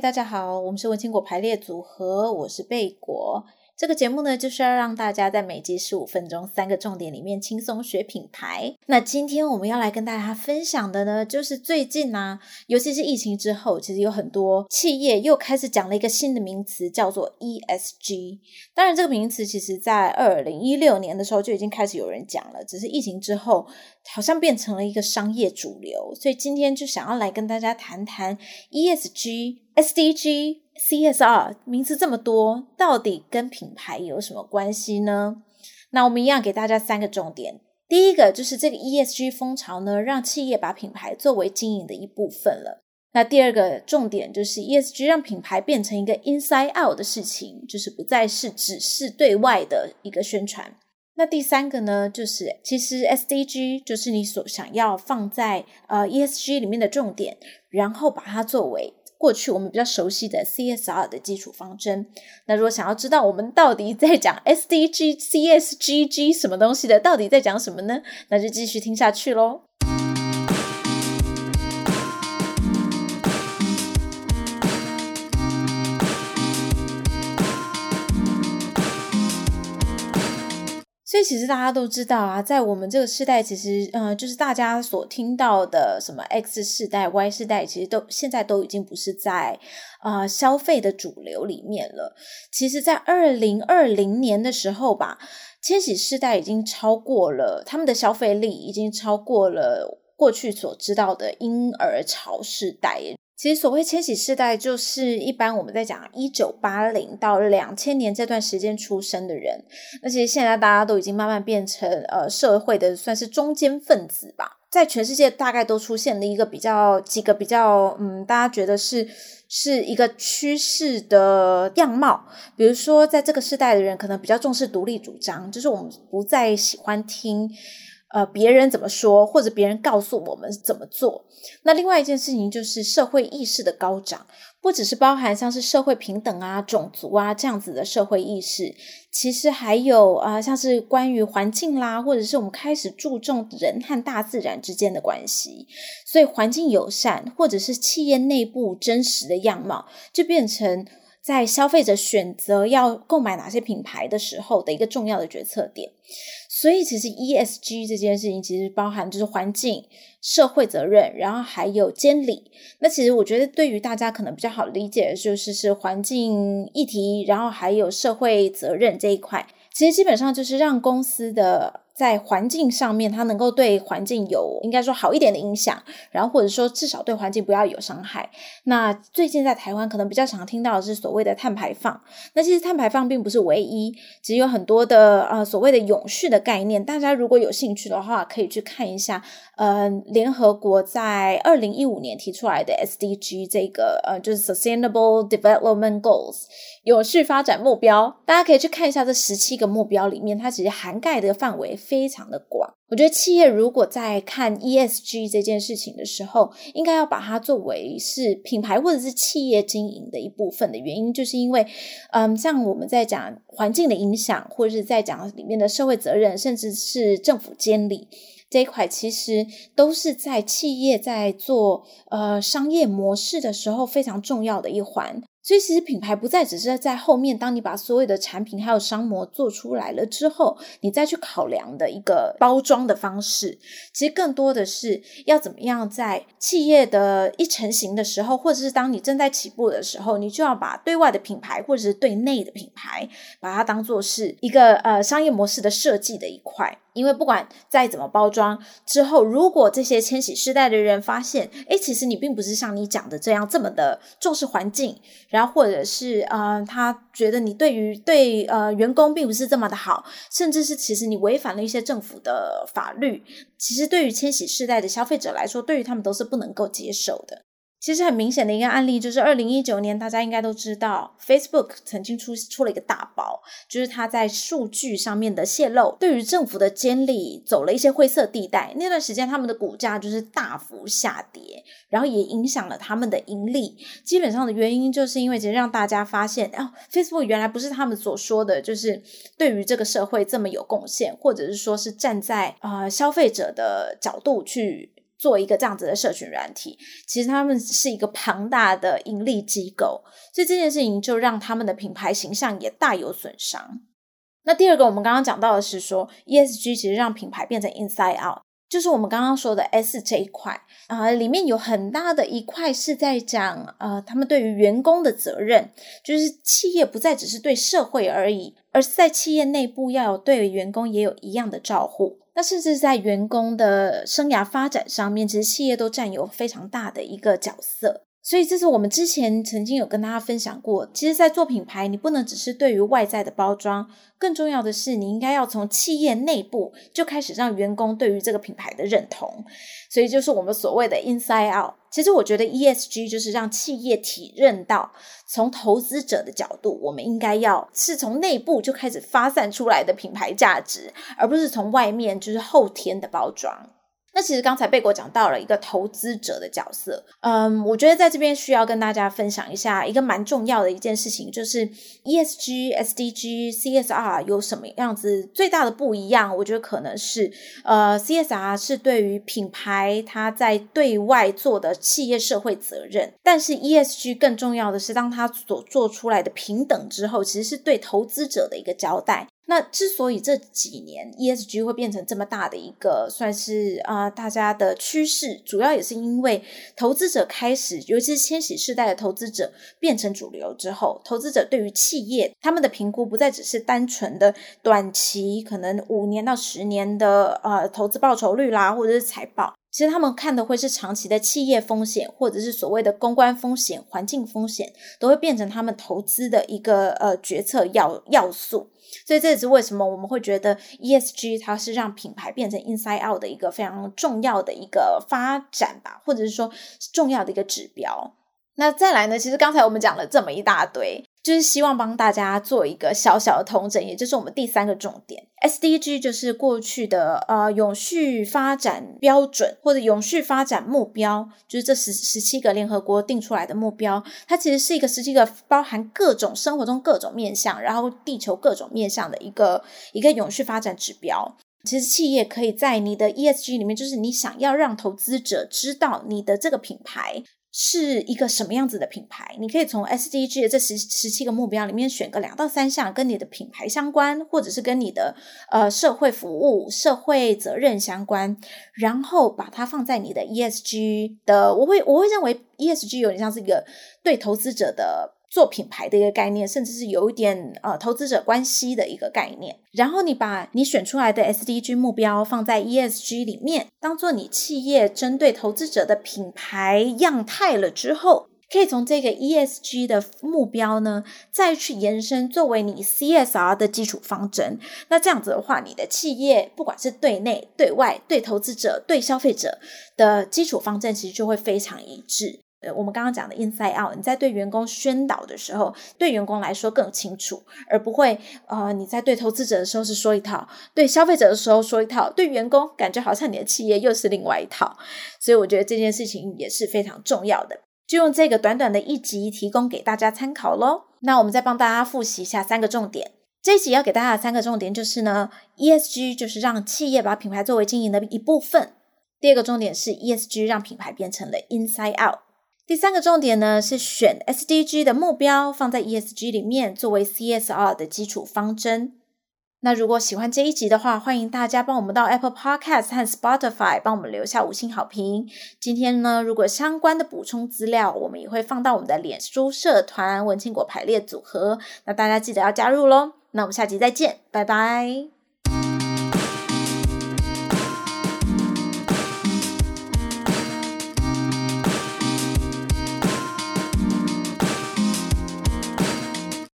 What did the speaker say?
大家好，我们是文青果排列组合，我是贝果。这个节目呢，就是要让大家在每集十五分钟三个重点里面轻松学品牌。那今天我们要来跟大家分享的呢，就是最近呢、尤其是疫情之后，其实有很多企业又开始讲了一个新的名词，叫做 ESG。当然，这个名词其实在二零一六年的时候就已经开始有人讲了，只是疫情之后好像变成了一个商业主流。所以今天就想要来跟大家谈谈 ESG、SDG。CSR 名词这么多，到底跟品牌有什么关系呢？那我们一样给大家三个重点。第一个就是这个 ESG 风潮呢，让企业把品牌作为经营的一部分了。那第二个重点就是 ESG 让品牌变成一个 inside out 的事情，就是不再是只是对外的一个宣传。那第三个呢，就是其实 SDG 就是你所想要放在呃 ESG 里面的重点，然后把它作为。过去我们比较熟悉的 CSR 的基础方针。那如果想要知道我们到底在讲 SDG、CSGG 什么东西的，到底在讲什么呢？那就继续听下去喽。所以其实大家都知道啊，在我们这个世代，其实呃，就是大家所听到的什么 X 世代、Y 世代，其实都现在都已经不是在呃消费的主流里面了。其实，在二零二零年的时候吧，千禧世代已经超过了他们的消费力，已经超过了过去所知道的婴儿潮世代。其实，所谓千禧世代，就是一般我们在讲一九八零到两千年这段时间出生的人。那其实现在大家都已经慢慢变成呃社会的算是中间分子吧，在全世界大概都出现了一个比较几个比较嗯，大家觉得是是一个趋势的样貌。比如说，在这个世代的人可能比较重视独立主张，就是我们不再喜欢听。呃，别人怎么说，或者别人告诉我们怎么做。那另外一件事情就是社会意识的高涨，不只是包含像是社会平等啊、种族啊这样子的社会意识，其实还有啊、像是关于环境啦，或者是我们开始注重人和大自然之间的关系。所以，环境友善或者是企业内部真实的样貌，就变成在消费者选择要购买哪些品牌的时候的一个重要的决策点。所以，其实 ESG 这件事情其实包含就是环境、社会责任，然后还有监理。那其实我觉得，对于大家可能比较好理解的就是是环境议题，然后还有社会责任这一块。其实基本上就是让公司的。在环境上面，它能够对环境有应该说好一点的影响，然后或者说至少对环境不要有伤害。那最近在台湾可能比较常听到的是所谓的碳排放。那其实碳排放并不是唯一，只有很多的呃所谓的永续的概念。大家如果有兴趣的话，可以去看一下。呃，联合国在二零一五年提出来的 SDG 这个呃就是 Sustainable Development Goals 永续发展目标，大家可以去看一下这十七个目标里面，它其实涵盖的范围。非常的广，我觉得企业如果在看 ESG 这件事情的时候，应该要把它作为是品牌或者是企业经营的一部分的原因，就是因为，嗯，像我们在讲环境的影响，或者是在讲里面的社会责任，甚至是政府监理这一块，其实都是在企业在做呃商业模式的时候非常重要的一环。所以，其实品牌不再只是在后面，当你把所有的产品还有商模做出来了之后，你再去考量的一个包装的方式。其实更多的是要怎么样在企业的一成型的时候，或者是当你正在起步的时候，你就要把对外的品牌或者是对内的品牌，把它当做是一个呃商业模式的设计的一块。因为不管再怎么包装之后，如果这些千禧世代的人发现，诶，其实你并不是像你讲的这样这么的重视环境，然后或者是呃，他觉得你对于对呃员工并不是这么的好，甚至是其实你违反了一些政府的法律，其实对于千禧世代的消费者来说，对于他们都是不能够接受的。其实很明显的一个案例就是，二零一九年大家应该都知道，Facebook 曾经出出了一个大包，就是它在数据上面的泄露，对于政府的监理走了一些灰色地带。那段时间，他们的股价就是大幅下跌，然后也影响了他们的盈利。基本上的原因就是因为，其实让大家发现，哦，Facebook 原来不是他们所说的，就是对于这个社会这么有贡献，或者是说是站在呃消费者的角度去。做一个这样子的社群软体，其实他们是一个庞大的盈利机构，所以这件事情就让他们的品牌形象也大有损伤。那第二个，我们刚刚讲到的是说，ESG 其实让品牌变成 inside out。就是我们刚刚说的 S 这一块啊、里面有很大的一块是在讲呃，他们对于员工的责任，就是企业不再只是对社会而已，而是在企业内部要有对员工也有一样的照顾。那甚至在员工的生涯发展上面，其实企业都占有非常大的一个角色。所以这是我们之前曾经有跟大家分享过，其实，在做品牌，你不能只是对于外在的包装，更重要的是，你应该要从企业内部就开始让员工对于这个品牌的认同。所以就是我们所谓的 inside out。其实我觉得 ESG 就是让企业体认到，从投资者的角度，我们应该要是从内部就开始发散出来的品牌价值，而不是从外面就是后天的包装。那其实刚才贝果讲到了一个投资者的角色，嗯，我觉得在这边需要跟大家分享一下一个蛮重要的一件事情，就是 ESG、SDG、CSR 有什么样子最大的不一样？我觉得可能是，呃，CSR 是对于品牌它在对外做的企业社会责任，但是 ESG 更重要的是，当它所做出来的平等之后，其实是对投资者的一个交代。那之所以这几年 ESG 会变成这么大的一个算是啊、大家的趋势，主要也是因为投资者开始，尤其是千禧世代的投资者变成主流之后，投资者对于企业他们的评估不再只是单纯的短期，可能五年到十年的呃投资报酬率啦，或者是财报，其实他们看的会是长期的企业风险，或者是所谓的公关风险、环境风险，都会变成他们投资的一个呃决策要要素。所以这也是为什么我们会觉得 ESG 它是让品牌变成 inside out 的一个非常重要的一个发展吧，或者是说重要的一个指标。那再来呢，其实刚才我们讲了这么一大堆。就是希望帮大家做一个小小的统整，也就是我们第三个重点。SDG 就是过去的呃永续发展标准或者永续发展目标，就是这十十七个联合国定出来的目标，它其实是一个十七个包含各种生活中各种面向，然后地球各种面向的一个一个永续发展指标。其实企业可以在你的 ESG 里面，就是你想要让投资者知道你的这个品牌。是一个什么样子的品牌？你可以从 SDG 的这十十七个目标里面选个两到三项跟你的品牌相关，或者是跟你的呃社会服务、社会责任相关，然后把它放在你的 ESG 的。我会我会认为 ESG 有点像是一个对投资者的。做品牌的一个概念，甚至是有一点呃投资者关系的一个概念。然后你把你选出来的 SDG 目标放在 ESG 里面，当做你企业针对投资者的品牌样态了之后，可以从这个 ESG 的目标呢，再去延伸作为你 CSR 的基础方针。那这样子的话，你的企业不管是对内、对外、对投资者、对消费者的基础方针，其实就会非常一致。我们刚刚讲的 inside out，你在对员工宣导的时候，对员工来说更清楚，而不会呃，你在对投资者的时候是说一套，对消费者的时候说一套，对员工感觉好像你的企业又是另外一套，所以我觉得这件事情也是非常重要的。就用这个短短的一集提供给大家参考喽。那我们再帮大家复习一下三个重点。这一集要给大家的三个重点就是呢，ESG 就是让企业把品牌作为经营的一部分。第二个重点是 ESG 让品牌变成了 inside out。第三个重点呢，是选 SDG 的目标放在 ESG 里面，作为 CSR 的基础方针。那如果喜欢这一集的话，欢迎大家帮我们到 Apple Podcast 和 Spotify 帮我们留下五星好评。今天呢，如果相关的补充资料，我们也会放到我们的脸书社团“文青果排列组合”，那大家记得要加入喽。那我们下集再见，拜拜。